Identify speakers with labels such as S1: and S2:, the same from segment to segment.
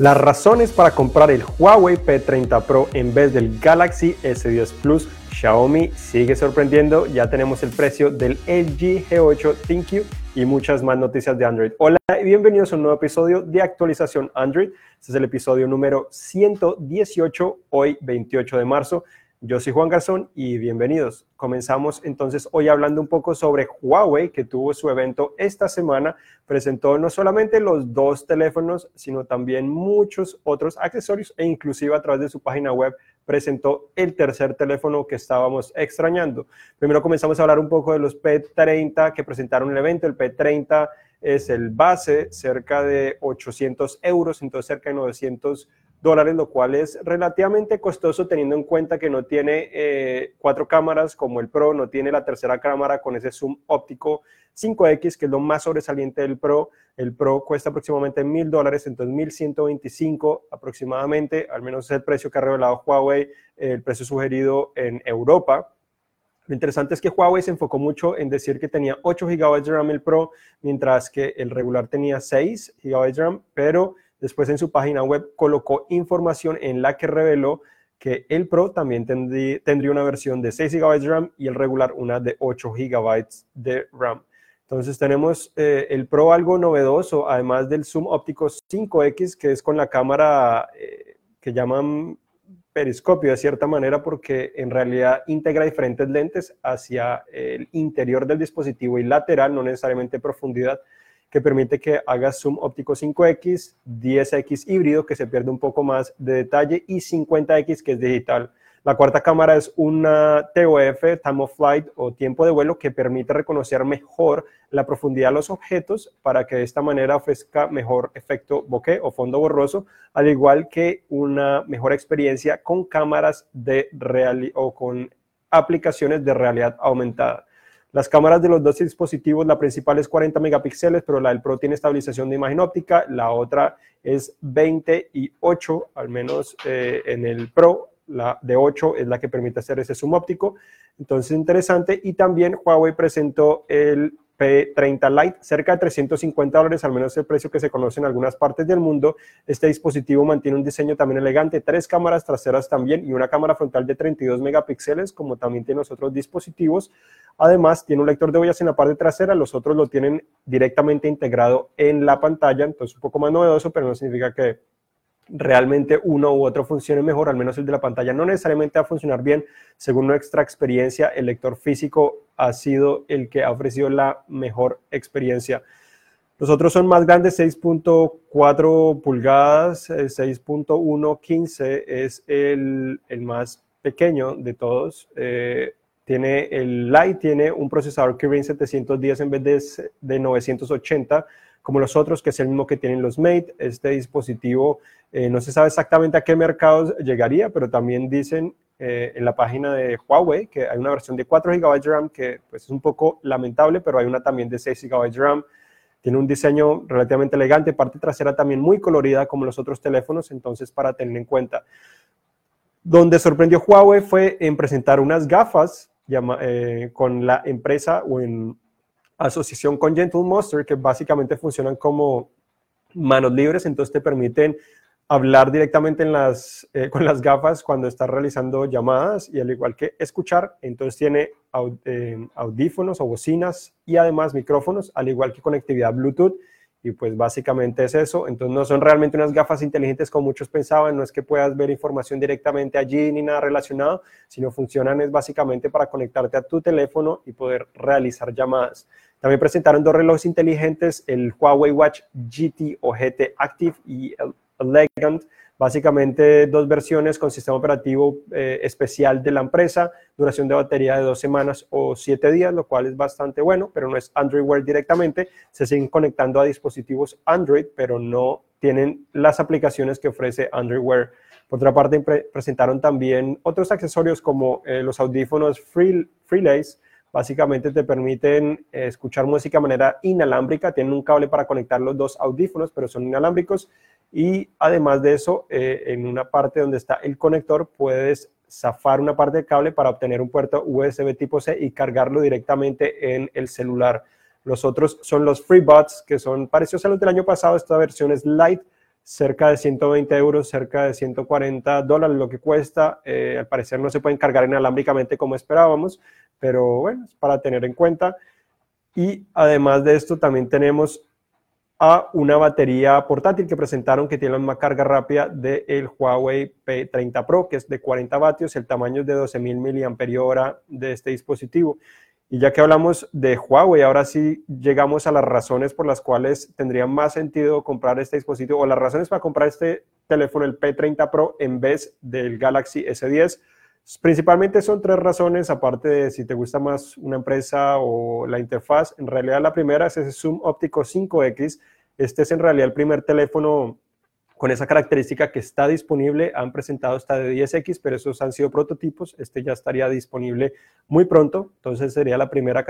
S1: Las razones para comprar el Huawei P30 Pro en vez del Galaxy S10 Plus, Xiaomi sigue sorprendiendo, ya tenemos el precio del LG G8 ThinQ y muchas más noticias de Android. Hola y bienvenidos a un nuevo episodio de actualización Android. Este es el episodio número 118, hoy 28 de marzo. Yo soy Juan Garzón y bienvenidos. Comenzamos entonces hoy hablando un poco sobre Huawei, que tuvo su evento esta semana. Presentó no solamente los dos teléfonos, sino también muchos otros accesorios e inclusive a través de su página web presentó el tercer teléfono que estábamos extrañando. Primero comenzamos a hablar un poco de los P30 que presentaron el evento. El P30 es el base, cerca de 800 euros, entonces cerca de 900 dólares, lo cual es relativamente costoso teniendo en cuenta que no tiene eh, cuatro cámaras como el Pro, no tiene la tercera cámara con ese zoom óptico 5X, que es lo más sobresaliente del Pro. El Pro cuesta aproximadamente mil dólares, entonces 1125 aproximadamente, al menos es el precio que ha revelado Huawei, el precio sugerido en Europa. Lo interesante es que Huawei se enfocó mucho en decir que tenía 8 GB de RAM el Pro, mientras que el regular tenía 6 GB de RAM, pero Después en su página web colocó información en la que reveló que el Pro también tendría una versión de 6 GB de RAM y el regular una de 8 GB de RAM. Entonces tenemos eh, el Pro algo novedoso, además del zoom óptico 5X, que es con la cámara eh, que llaman periscopio de cierta manera, porque en realidad integra diferentes lentes hacia el interior del dispositivo y lateral, no necesariamente profundidad que permite que haga zoom óptico 5X, 10X híbrido, que se pierde un poco más de detalle, y 50X, que es digital. La cuarta cámara es una TOF, Time of Flight o tiempo de vuelo, que permite reconocer mejor la profundidad de los objetos para que de esta manera ofrezca mejor efecto bokeh o fondo borroso, al igual que una mejor experiencia con cámaras de real o con aplicaciones de realidad aumentada. Las cámaras de los dos dispositivos, la principal es 40 megapíxeles, pero la del Pro tiene estabilización de imagen óptica, la otra es 20 y 8, al menos eh, en el Pro, la de 8 es la que permite hacer ese zoom óptico. Entonces, interesante. Y también Huawei presentó el P30 Lite, cerca de 350 dólares, al menos el precio que se conoce en algunas partes del mundo. Este dispositivo mantiene un diseño también elegante, tres cámaras traseras también y una cámara frontal de 32 megapíxeles, como también tiene los otros dispositivos. Además, tiene un lector de huellas en la parte trasera, los otros lo tienen directamente integrado en la pantalla, entonces un poco más novedoso, pero no significa que realmente uno u otro funcione mejor, al menos el de la pantalla no necesariamente va a funcionar bien. Según nuestra experiencia, el lector físico ha sido el que ha ofrecido la mejor experiencia. Los otros son más grandes, 6.4 pulgadas, 6.115 eh, es el, el, más pequeño de todos. Eh, tiene el Lite tiene un procesador Kirin 710 en vez de, de 980 como los otros, que es el mismo que tienen los Mate. Este dispositivo eh, no se sabe exactamente a qué mercados llegaría, pero también dicen eh, en la página de Huawei que hay una versión de 4 GB de RAM que pues, es un poco lamentable, pero hay una también de 6 GB de RAM. Tiene un diseño relativamente elegante, parte trasera también muy colorida como los otros teléfonos, entonces para tener en cuenta. Donde sorprendió Huawei fue en presentar unas gafas eh, con la empresa o en asociación con Gentle Monster, que básicamente funcionan como manos libres, entonces te permiten hablar directamente en las, eh, con las gafas cuando estás realizando llamadas y al igual que escuchar, entonces tiene eh, audífonos o bocinas y además micrófonos, al igual que conectividad Bluetooth y pues básicamente es eso. Entonces no son realmente unas gafas inteligentes como muchos pensaban, no es que puedas ver información directamente allí ni nada relacionado, sino funcionan es básicamente para conectarte a tu teléfono y poder realizar llamadas. También presentaron dos relojes inteligentes, el Huawei Watch GT o GT Active y el Elegant, básicamente dos versiones con sistema operativo eh, especial de la empresa, duración de batería de dos semanas o siete días, lo cual es bastante bueno, pero no es Android Wear directamente, se siguen conectando a dispositivos Android, pero no tienen las aplicaciones que ofrece Android Wear. Por otra parte, presentaron también otros accesorios como eh, los audífonos Free, Freelace, Básicamente te permiten eh, escuchar música de manera inalámbrica, tienen un cable para conectar los dos audífonos, pero son inalámbricos. Y además de eso, eh, en una parte donde está el conector, puedes zafar una parte del cable para obtener un puerto USB tipo C y cargarlo directamente en el celular. Los otros son los FreeBuds, que son parecidos a los del año pasado. Esta versión es light, cerca de 120 euros, cerca de 140 dólares lo que cuesta. Eh, al parecer no se pueden cargar inalámbricamente como esperábamos, pero bueno, es para tener en cuenta. Y además de esto también tenemos a una batería portátil que presentaron que tiene la misma carga rápida del Huawei P30 Pro, que es de 40 vatios, el tamaño es de 12.000 mAh de este dispositivo. Y ya que hablamos de Huawei, ahora sí llegamos a las razones por las cuales tendría más sentido comprar este dispositivo o las razones para comprar este teléfono, el P30 Pro, en vez del Galaxy S10. Principalmente son tres razones, aparte de si te gusta más una empresa o la interfaz. En realidad la primera es ese zoom óptico 5X. Este es en realidad el primer teléfono con esa característica que está disponible. Han presentado hasta de 10X, pero esos han sido prototipos. Este ya estaría disponible muy pronto, entonces sería la primera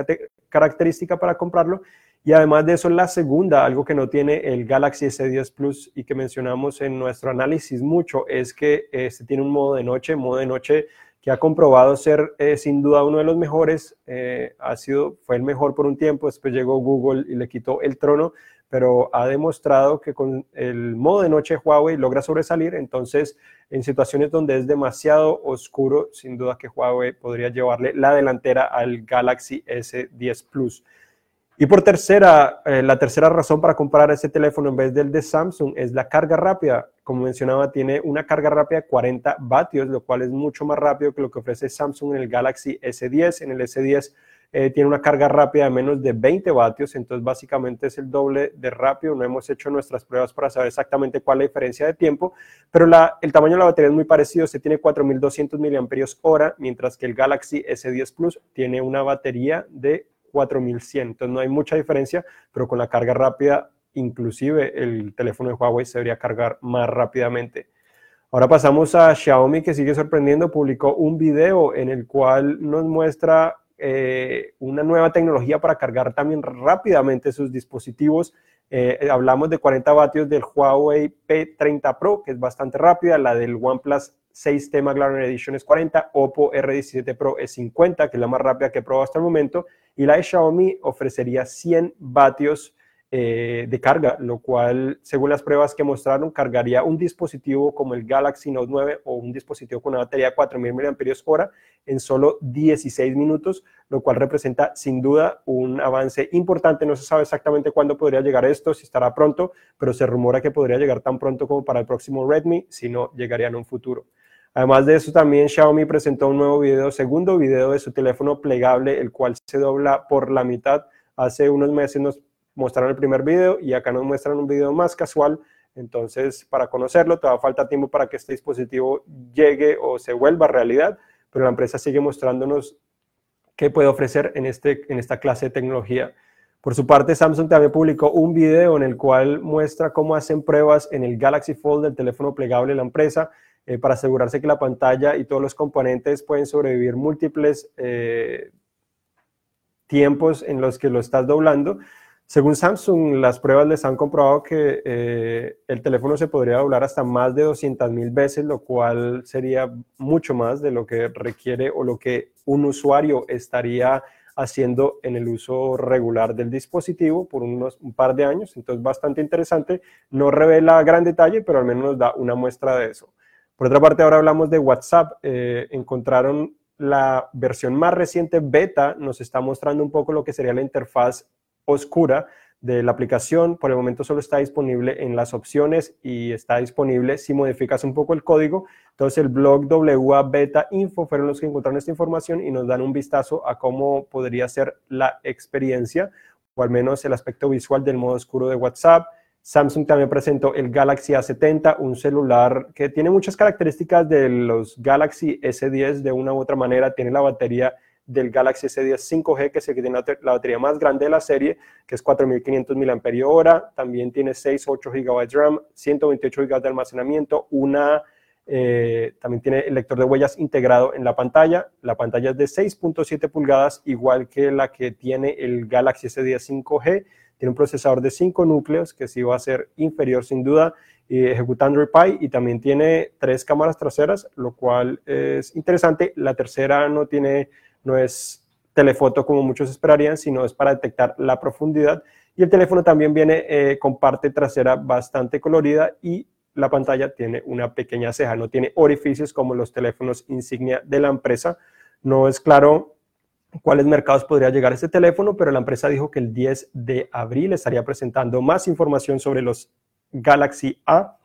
S1: característica para comprarlo. Y además de eso, la segunda, algo que no tiene el Galaxy S10 Plus y que mencionamos en nuestro análisis mucho, es que este tiene un modo de noche, modo de noche que ha comprobado ser eh, sin duda uno de los mejores, eh, ha sido, fue el mejor por un tiempo, después llegó Google y le quitó el trono, pero ha demostrado que con el modo de noche Huawei logra sobresalir, entonces en situaciones donde es demasiado oscuro, sin duda que Huawei podría llevarle la delantera al Galaxy S10 Plus. Y por tercera, eh, la tercera razón para comprar ese teléfono en vez del de Samsung es la carga rápida. Como mencionaba, tiene una carga rápida de 40 vatios, lo cual es mucho más rápido que lo que ofrece Samsung en el Galaxy S10. En el S10 eh, tiene una carga rápida de menos de 20 vatios, entonces básicamente es el doble de rápido. No hemos hecho nuestras pruebas para saber exactamente cuál es la diferencia de tiempo, pero el tamaño de la batería es muy parecido. Se tiene 4200 mAh, mientras que el Galaxy S10 Plus tiene una batería de 4100. Entonces no hay mucha diferencia, pero con la carga rápida, inclusive el teléfono de Huawei se debería cargar más rápidamente. Ahora pasamos a Xiaomi que sigue sorprendiendo, publicó un video en el cual nos muestra eh, una nueva tecnología para cargar también rápidamente sus dispositivos. Eh, hablamos de 40 vatios del Huawei P30 Pro, que es bastante rápida, la del OnePlus 6T McLaren Edition es 40, Oppo R17 Pro es 50, que es la más rápida que he probado hasta el momento, y la de Xiaomi ofrecería 100 vatios eh, de carga, lo cual, según las pruebas que mostraron, cargaría un dispositivo como el Galaxy Note 9 o un dispositivo con una batería de 4.000 mAh en solo 16 minutos, lo cual representa sin duda un avance importante. No se sabe exactamente cuándo podría llegar esto, si estará pronto, pero se rumora que podría llegar tan pronto como para el próximo Redmi, si no, llegaría en un futuro. Además de eso, también Xiaomi presentó un nuevo video, segundo video de su teléfono plegable, el cual se dobla por la mitad. Hace unos meses nos mostraron el primer video y acá nos muestran un video más casual. Entonces, para conocerlo, todavía falta tiempo para que este dispositivo llegue o se vuelva realidad, pero la empresa sigue mostrándonos qué puede ofrecer en, este, en esta clase de tecnología. Por su parte, Samsung también publicó un video en el cual muestra cómo hacen pruebas en el Galaxy Fold del teléfono plegable de la empresa eh, para asegurarse que la pantalla y todos los componentes pueden sobrevivir múltiples eh, tiempos en los que lo estás doblando. Según Samsung, las pruebas les han comprobado que eh, el teléfono se podría doblar hasta más de 200 mil veces, lo cual sería mucho más de lo que requiere o lo que un usuario estaría haciendo en el uso regular del dispositivo por unos un par de años. Entonces, bastante interesante. No revela gran detalle, pero al menos nos da una muestra de eso. Por otra parte, ahora hablamos de WhatsApp. Eh, encontraron la versión más reciente beta, nos está mostrando un poco lo que sería la interfaz oscura de la aplicación. Por el momento solo está disponible en las opciones y está disponible si modificas un poco el código. Entonces el blog WA Beta Info fueron los que encontraron esta información y nos dan un vistazo a cómo podría ser la experiencia o al menos el aspecto visual del modo oscuro de WhatsApp. Samsung también presentó el Galaxy A70, un celular que tiene muchas características de los Galaxy S10 de una u otra manera. Tiene la batería del Galaxy S10 5G, que es el que tiene la batería más grande de la serie, que es 4500 mAh. También tiene 6, 8 GB de RAM, 128 GB de almacenamiento, una eh, también tiene el lector de huellas integrado en la pantalla. La pantalla es de 6.7 pulgadas, igual que la que tiene el Galaxy S10 5G. Tiene un procesador de 5 núcleos, que sí va a ser inferior sin duda, y ejecuta Android Pie. Y también tiene tres cámaras traseras, lo cual es interesante. La tercera no, tiene, no es telefoto como muchos esperarían, sino es para detectar la profundidad. Y el teléfono también viene eh, con parte trasera bastante colorida y la pantalla tiene una pequeña ceja, no tiene orificios como los teléfonos insignia de la empresa. No es claro cuáles mercados podría llegar este teléfono, pero la empresa dijo que el 10 de abril estaría presentando más información sobre los Galaxy A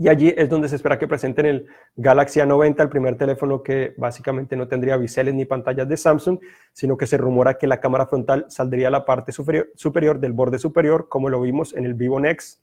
S1: y allí es donde se espera que presenten el Galaxy A90, el primer teléfono que básicamente no tendría biseles ni pantallas de Samsung, sino que se rumora que la cámara frontal saldría a la parte superior, superior del borde superior, como lo vimos en el Vivo Next,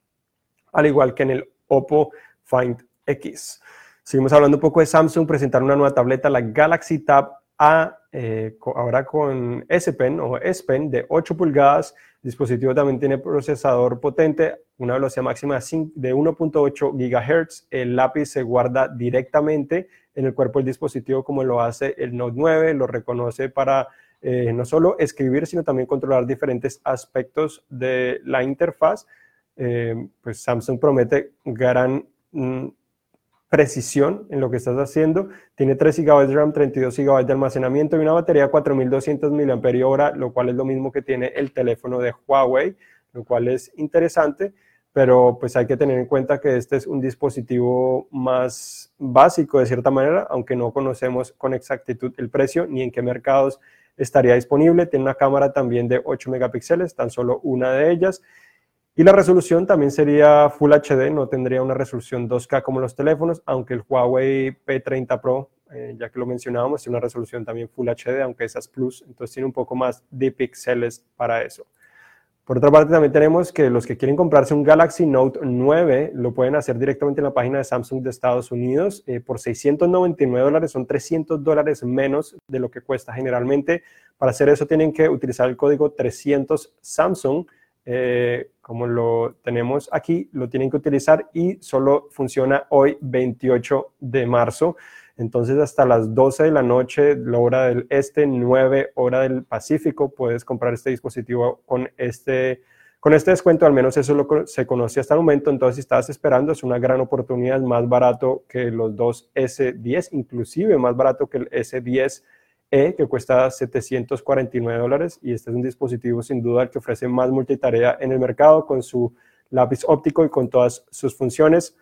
S1: al igual que en el Oppo Find X. Seguimos hablando un poco de Samsung, presentaron una nueva tableta, la Galaxy Tab A, eh, ahora con S Pen o S Pen de 8 pulgadas, el dispositivo también tiene procesador potente, una velocidad máxima de 1.8 GHz. El lápiz se guarda directamente en el cuerpo del dispositivo como lo hace el Note 9, lo reconoce para eh, no solo escribir, sino también controlar diferentes aspectos de la interfaz. Eh, pues Samsung promete gran mm, precisión en lo que estás haciendo. Tiene 3 GB de RAM, 32 GB de almacenamiento y una batería de 4200 mAh, lo cual es lo mismo que tiene el teléfono de Huawei, lo cual es interesante, pero pues hay que tener en cuenta que este es un dispositivo más básico de cierta manera, aunque no conocemos con exactitud el precio ni en qué mercados estaría disponible. Tiene una cámara también de 8 megapíxeles, tan solo una de ellas. Y la resolución también sería Full HD, no tendría una resolución 2K como los teléfonos, aunque el Huawei P30 Pro, eh, ya que lo mencionábamos, tiene una resolución también Full HD, aunque esa es Plus, entonces tiene un poco más de píxeles para eso. Por otra parte, también tenemos que los que quieren comprarse un Galaxy Note 9 lo pueden hacer directamente en la página de Samsung de Estados Unidos eh, por 699 dólares, son 300 dólares menos de lo que cuesta generalmente. Para hacer eso tienen que utilizar el código 300 Samsung eh, como lo tenemos aquí, lo tienen que utilizar y solo funciona hoy 28 de marzo. Entonces hasta las 12 de la noche, la hora del este, 9 hora del Pacífico, puedes comprar este dispositivo con este, con este descuento, al menos eso lo, se conoce hasta el momento. Entonces si estás esperando, es una gran oportunidad, más barato que los dos S10, inclusive más barato que el S10 e, que cuesta 749 dólares y este es un dispositivo sin duda que ofrece más multitarea en el mercado con su lápiz óptico y con todas sus funciones.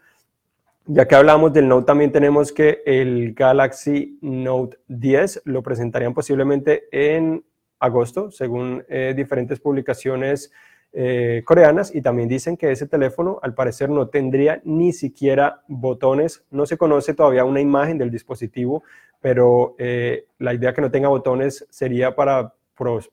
S1: Ya que hablamos del Note, también tenemos que el Galaxy Note 10 lo presentarían posiblemente en agosto, según eh, diferentes publicaciones eh, coreanas, y también dicen que ese teléfono al parecer no tendría ni siquiera botones. No se conoce todavía una imagen del dispositivo, pero eh, la idea que no tenga botones sería para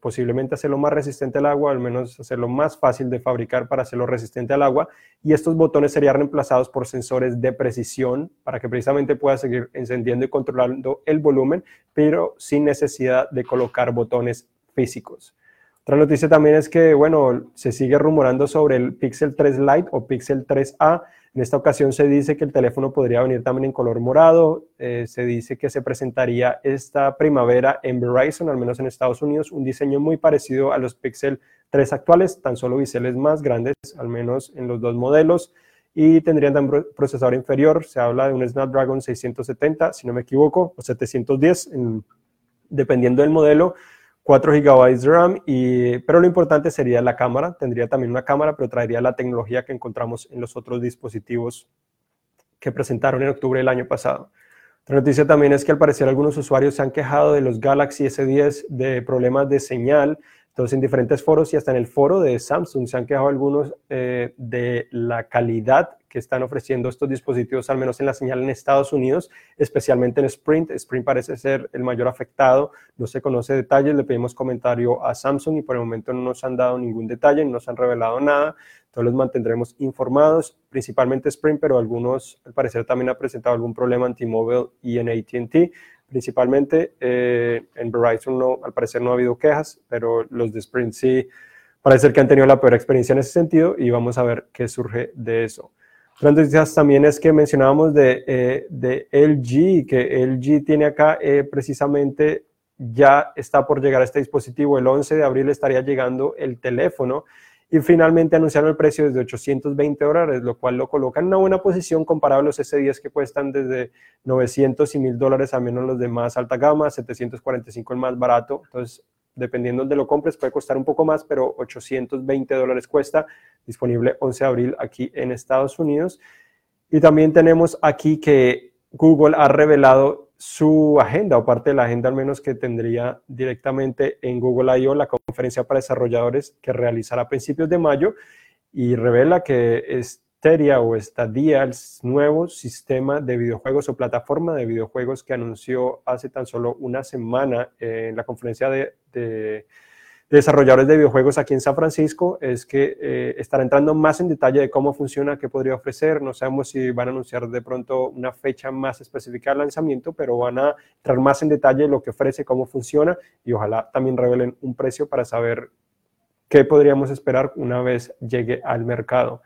S1: posiblemente hacerlo más resistente al agua, al menos hacerlo más fácil de fabricar para hacerlo resistente al agua. Y estos botones serían reemplazados por sensores de precisión para que precisamente pueda seguir encendiendo y controlando el volumen, pero sin necesidad de colocar botones físicos. Otra noticia también es que, bueno, se sigue rumorando sobre el Pixel 3 Lite o Pixel 3A. En esta ocasión se dice que el teléfono podría venir también en color morado. Eh, se dice que se presentaría esta primavera en Verizon, al menos en Estados Unidos, un diseño muy parecido a los Pixel 3 actuales, tan solo biseles más grandes, al menos en los dos modelos. Y tendrían también procesador inferior. Se habla de un Snapdragon 670, si no me equivoco, o 710, dependiendo del modelo 4 GB de RAM, y, pero lo importante sería la cámara, tendría también una cámara, pero traería la tecnología que encontramos en los otros dispositivos que presentaron en octubre del año pasado. Otra noticia también es que al parecer algunos usuarios se han quejado de los Galaxy S10 de problemas de señal, entonces en diferentes foros y hasta en el foro de Samsung se han quejado algunos eh, de la calidad que están ofreciendo estos dispositivos, al menos en la señal en Estados Unidos, especialmente en Sprint. Sprint parece ser el mayor afectado, no se conoce detalles, le pedimos comentario a Samsung y por el momento no nos han dado ningún detalle, no nos han revelado nada, entonces los mantendremos informados, principalmente Sprint, pero algunos al parecer también han presentado algún problema en T-Mobile y en ATT. Principalmente eh, en Verizon no, al parecer no ha habido quejas, pero los de Sprint sí parece que han tenido la peor experiencia en ese sentido y vamos a ver qué surge de eso. Otras noticias también es que mencionábamos de, eh, de LG, que LG tiene acá eh, precisamente ya está por llegar a este dispositivo. El 11 de abril estaría llegando el teléfono y finalmente anunciaron el precio desde 820 dólares, lo cual lo coloca en una buena posición comparado a los S10 que cuestan desde 900 y 1000 dólares, al menos los de más alta gama, 745 el más barato. Entonces, dependiendo de lo compres, puede costar un poco más, pero 820 dólares cuesta, disponible 11 de abril aquí en Estados Unidos. Y también tenemos aquí que Google ha revelado su agenda o parte de la agenda al menos que tendría directamente en Google I.O. la conferencia para desarrolladores que realizará a principios de mayo y revela que Stadia o Stadia, el nuevo sistema de videojuegos o plataforma de videojuegos que anunció hace tan solo una semana en la conferencia de desarrolladores de videojuegos aquí en San Francisco es que eh, estará entrando más en detalle de cómo funciona, qué podría ofrecer. No sabemos si van a anunciar de pronto una fecha más específica del lanzamiento, pero van a entrar más en detalle de lo que ofrece, cómo funciona y ojalá también revelen un precio para saber qué podríamos esperar una vez llegue al mercado.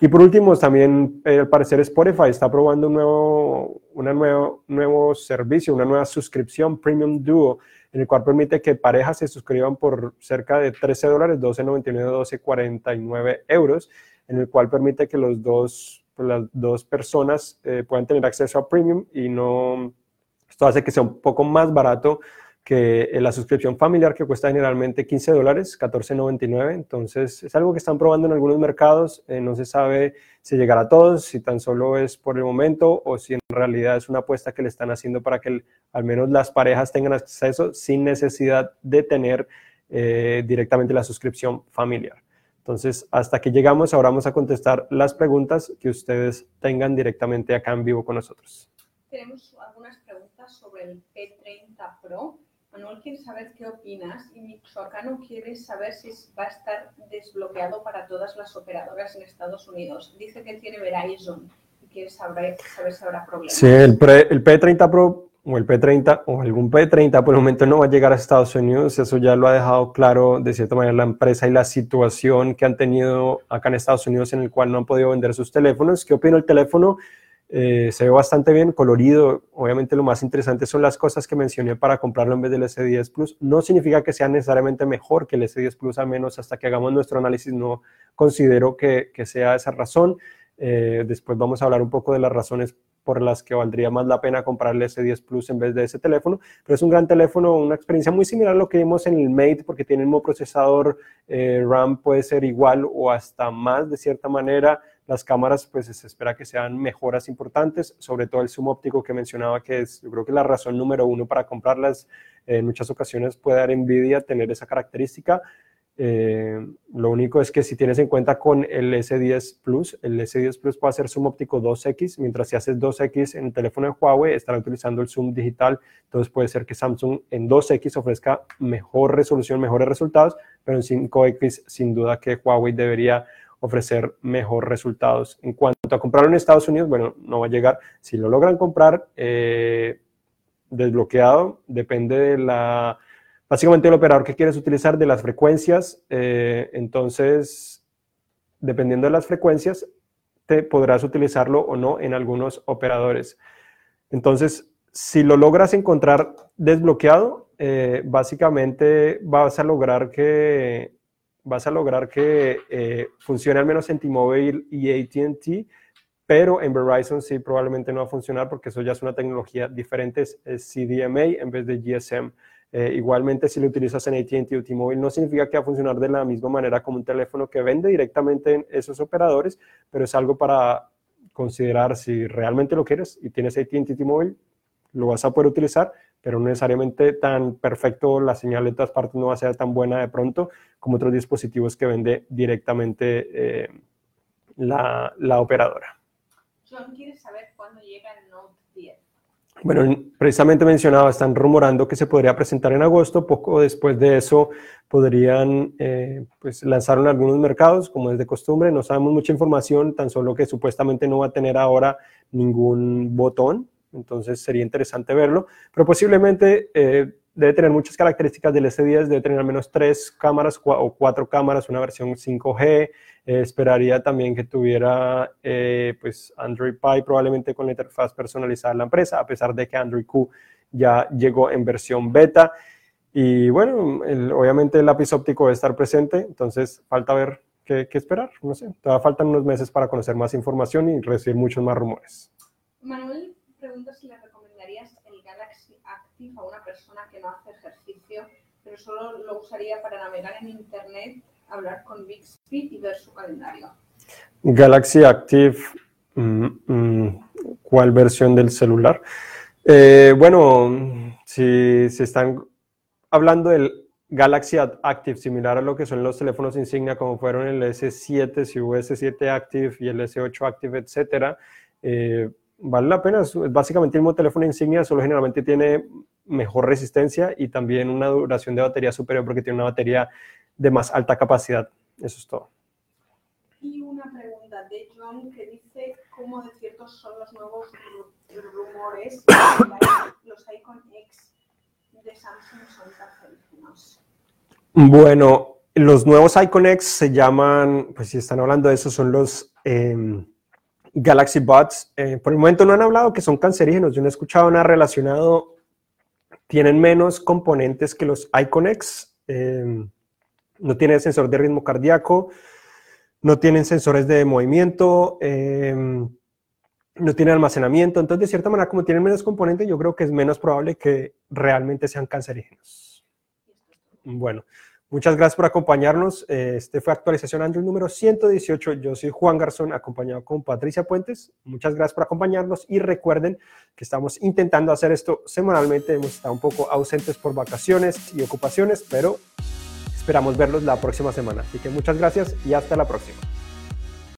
S1: Y por último, también eh, al parecer Spotify está probando un nuevo, una nuevo, nuevo servicio, una nueva suscripción Premium Duo en el cual permite que parejas se suscriban por cerca de 13 dólares, 12.99, 12.49 euros, en el cual permite que los dos, pues, las dos personas eh, puedan tener acceso a premium y no, esto hace que sea un poco más barato que la suscripción familiar que cuesta generalmente 15 dólares, 14.99. Entonces es algo que están probando en algunos mercados. Eh, no se sabe si llegará a todos, si tan solo es por el momento o si en realidad es una apuesta que le están haciendo para que al menos las parejas tengan acceso sin necesidad de tener eh, directamente la suscripción familiar. Entonces, hasta que llegamos, ahora vamos a contestar las preguntas que ustedes tengan directamente acá en vivo con nosotros.
S2: Tenemos algunas preguntas sobre el P30 Pro. Manuel quiere saber qué opinas y Mixoacano quiere saber si va a estar desbloqueado para todas las operadoras en Estados Unidos. Dice que tiene Verizon y quiere saber, si habrá problemas.
S1: Sí, el, el P30 Pro o el P30 o algún P30 por el momento no va a llegar a Estados Unidos. Eso ya lo ha dejado claro de cierta manera la empresa y la situación que han tenido acá en Estados Unidos en el cual no han podido vender sus teléfonos. ¿Qué opina el teléfono? Eh, se ve bastante bien, colorido. Obviamente lo más interesante son las cosas que mencioné para comprarlo en vez del S10 Plus. No significa que sea necesariamente mejor que el S10 Plus, al menos hasta que hagamos nuestro análisis no considero que, que sea esa razón. Eh, después vamos a hablar un poco de las razones por las que valdría más la pena comprar el S10 Plus en vez de ese teléfono, pero es un gran teléfono, una experiencia muy similar a lo que vimos en el Mate, porque tiene el mismo procesador, eh, RAM puede ser igual o hasta más de cierta manera, las cámaras, pues se espera que sean mejoras importantes, sobre todo el zoom óptico que mencionaba, que es, yo creo que la razón número uno para comprarlas. en muchas ocasiones puede dar envidia tener esa característica. Eh, lo único es que si tienes en cuenta con el S10 Plus, el S10 Plus puede hacer zoom óptico 2X, mientras si haces 2X en el teléfono de Huawei estará utilizando el zoom digital, entonces puede ser que Samsung en 2X ofrezca mejor resolución, mejores resultados, pero en 5X sin duda que Huawei debería ofrecer mejor resultados. En cuanto a comprarlo en Estados Unidos, bueno, no va a llegar. Si lo logran comprar eh, desbloqueado, depende de la, básicamente del operador que quieres utilizar, de las frecuencias. Eh, entonces, dependiendo de las frecuencias, te podrás utilizarlo o no en algunos operadores. Entonces, si lo logras encontrar desbloqueado, eh, básicamente vas a lograr que vas a lograr que eh, funcione al menos en T-Mobile y ATT, pero en Verizon sí probablemente no va a funcionar porque eso ya es una tecnología diferente, es, CDMA en vez de GSM. Eh, igualmente, si lo utilizas en ATT o T-Mobile, no significa que va a funcionar de la misma manera como un teléfono que vende directamente en esos operadores, pero es algo para considerar si realmente lo quieres y tienes ATT T-Mobile, lo vas a poder utilizar, pero no necesariamente tan perfecto, la señal de todas partes no va a ser tan buena de pronto como otros dispositivos que vende directamente eh, la, la, operadora.
S2: John quiere saber cuándo llega el Note 10.
S1: Bueno, precisamente mencionaba, están rumorando que se podría presentar en agosto, poco después de eso podrían eh, pues lanzarlo en algunos mercados, como es de costumbre, no sabemos mucha información, tan solo que supuestamente no va a tener ahora ningún botón, entonces sería interesante verlo, pero posiblemente eh, debe tener muchas características del S10, debe tener al menos tres cámaras o cuatro cámaras, una versión 5G, eh, esperaría también que tuviera eh, pues Android Pie probablemente con la interfaz personalizada de la empresa, a pesar de que Android Q ya llegó en versión beta. Y bueno, obviamente el lápiz óptico debe estar presente, entonces falta ver qué, qué esperar, no sé, todavía faltan unos meses para conocer más información y recibir muchos más rumores.
S2: Pregunta si le recomendarías el Galaxy Active a una persona que no hace ejercicio pero solo lo usaría para navegar en Internet, hablar con Bixby y ver su calendario.
S1: Galaxy Active, mm, mm, ¿cuál versión del celular? Eh, bueno, si se están hablando del Galaxy Active, similar a lo que son los teléfonos insignia, como fueron el S7, si S7 Active y el S8 Active, etcétera, eh, vale la pena. Es básicamente el mismo teléfono insignia, solo generalmente tiene mejor resistencia y también una duración de batería superior porque tiene una batería de más alta capacidad. Eso es todo.
S2: Y una pregunta de John que dice cómo de ciertos son los nuevos rumores los Icon X de Samsung son cancerígenos.
S1: Bueno, los nuevos Icon X se llaman, pues si están hablando de eso, son los em, Galaxy Buds. Eh, por el momento no han hablado que son cancerígenos. Yo no he escuchado nada relacionado. Tienen menos componentes que los Icon X. Em, no tienen sensor de ritmo cardíaco. No tienen sensores de movimiento. Em, no tienen almacenamiento. Entonces, de cierta manera, como tienen menos componentes, yo creo que es menos probable que realmente sean cancerígenos. Bueno. Muchas gracias por acompañarnos. Eh, este fue actualización Android número 118. Yo soy Juan Garzón, acompañado con Patricia Puentes. Muchas gracias por acompañarnos y recuerden que estamos intentando hacer esto semanalmente. Hemos estado un poco ausentes por vacaciones y ocupaciones, pero esperamos verlos la próxima semana. Así que muchas gracias y hasta la próxima.